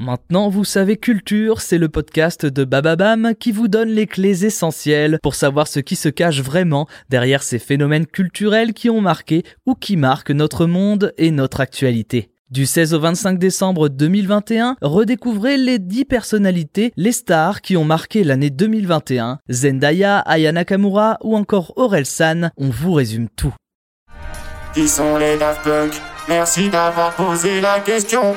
Maintenant, vous savez Culture, c'est le podcast de Bababam qui vous donne les clés essentielles pour savoir ce qui se cache vraiment derrière ces phénomènes culturels qui ont marqué ou qui marquent notre monde et notre actualité. Du 16 au 25 décembre 2021, redécouvrez les 10 personnalités, les stars qui ont marqué l'année 2021. Zendaya, Aya Nakamura ou encore Aurel San, on vous résume tout. Qui sont les Daft Punk? Merci d'avoir posé la question.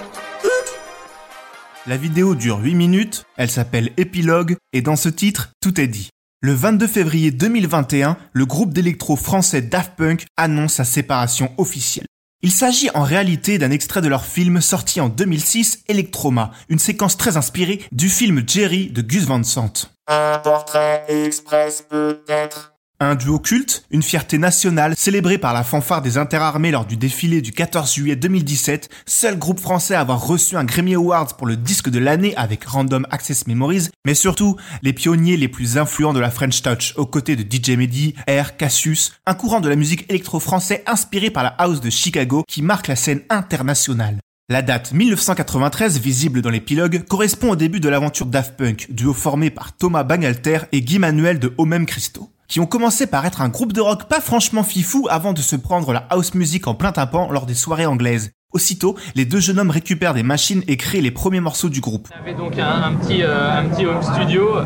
La vidéo dure 8 minutes, elle s'appelle Épilogue, et dans ce titre, tout est dit. Le 22 février 2021, le groupe d'électro français Daft Punk annonce sa séparation officielle. Il s'agit en réalité d'un extrait de leur film sorti en 2006, Electroma, une séquence très inspirée du film Jerry de Gus Van Sant. Un portrait express peut-être. Un duo culte, une fierté nationale célébrée par la fanfare des interarmées lors du défilé du 14 juillet 2017, seul groupe français à avoir reçu un Grammy Awards pour le disque de l'année avec Random Access Memories, mais surtout les pionniers les plus influents de la French Touch, aux côtés de DJ Mehdi, Air, Cassius, un courant de la musique électro-français inspiré par la house de Chicago qui marque la scène internationale. La date 1993 visible dans l'épilogue correspond au début de l'aventure Daft Punk, duo formé par Thomas Bangalter et Guy Manuel de Homem Christo qui ont commencé par être un groupe de rock pas franchement fifou avant de se prendre la house music en plein tympan lors des soirées anglaises. Aussitôt, les deux jeunes hommes récupèrent des machines et créent les premiers morceaux du groupe. On avait donc euh, un petit home studio.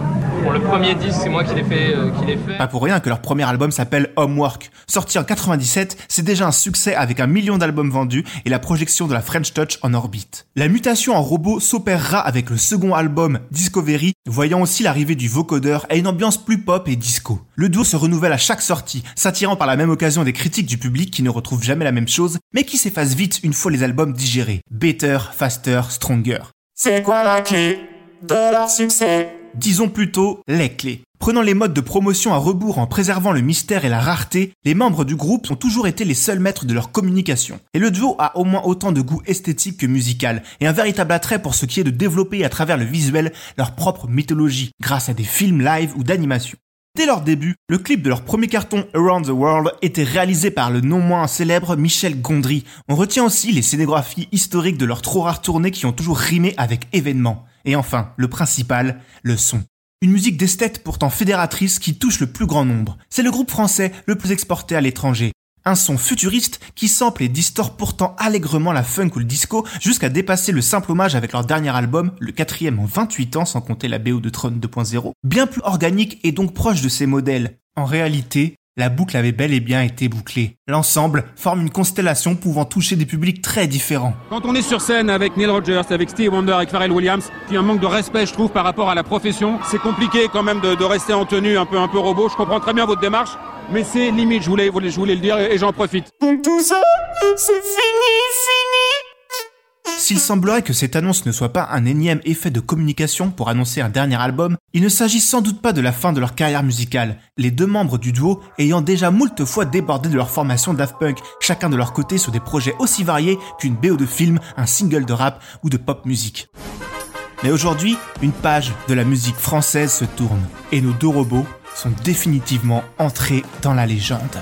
Pour le premier disque, c'est moi qui l'ai fait, euh, qui l'ai fait. Pas pour rien que leur premier album s'appelle Homework. Sorti en 97, c'est déjà un succès avec un million d'albums vendus et la projection de la French Touch en orbite. La mutation en robot s'opérera avec le second album Discovery, voyant aussi l'arrivée du vocodeur et une ambiance plus pop et disco. Le duo se renouvelle à chaque sortie, s'attirant par la même occasion des critiques du public qui ne retrouvent jamais la même chose, mais qui s'effacent vite une fois les albums digérés. Better, Faster, Stronger. C'est quoi la clé de leur succès? Disons plutôt les clés. Prenant les modes de promotion à rebours en préservant le mystère et la rareté, les membres du groupe ont toujours été les seuls maîtres de leur communication. Et le duo a au moins autant de goût esthétique que musical, et un véritable attrait pour ce qui est de développer à travers le visuel leur propre mythologie, grâce à des films live ou d'animation. Dès leur début, le clip de leur premier carton Around the World était réalisé par le non moins célèbre Michel Gondry. On retient aussi les scénographies historiques de leurs trop rares tournées qui ont toujours rimé avec événements. Et enfin, le principal, le son. Une musique d'esthète pourtant fédératrice qui touche le plus grand nombre. C'est le groupe français le plus exporté à l'étranger. Un son futuriste qui sample et distord pourtant allègrement la funk ou le disco jusqu'à dépasser le simple hommage avec leur dernier album, le quatrième en 28 ans sans compter la BO de Tron 2.0, bien plus organique et donc proche de ces modèles. En réalité, la boucle avait bel et bien été bouclée. L'ensemble forme une constellation pouvant toucher des publics très différents. Quand on est sur scène avec Neil Rogers, avec Steve Wonder, avec Pharrell Williams, il y a un manque de respect, je trouve, par rapport à la profession. C'est compliqué quand même de, de, rester en tenue un peu, un peu robot. Je comprends très bien votre démarche, mais c'est limite, je voulais, je voulais le dire et j'en profite. Tout ça, c'est fini s'il semblerait que cette annonce ne soit pas un énième effet de communication pour annoncer un dernier album, il ne s'agit sans doute pas de la fin de leur carrière musicale, les deux membres du duo ayant déjà moult fois débordé de leur formation Daft Punk, chacun de leur côté sur des projets aussi variés qu'une BO de film, un single de rap ou de pop musique. Mais aujourd'hui, une page de la musique française se tourne, et nos deux robots sont définitivement entrés dans la légende.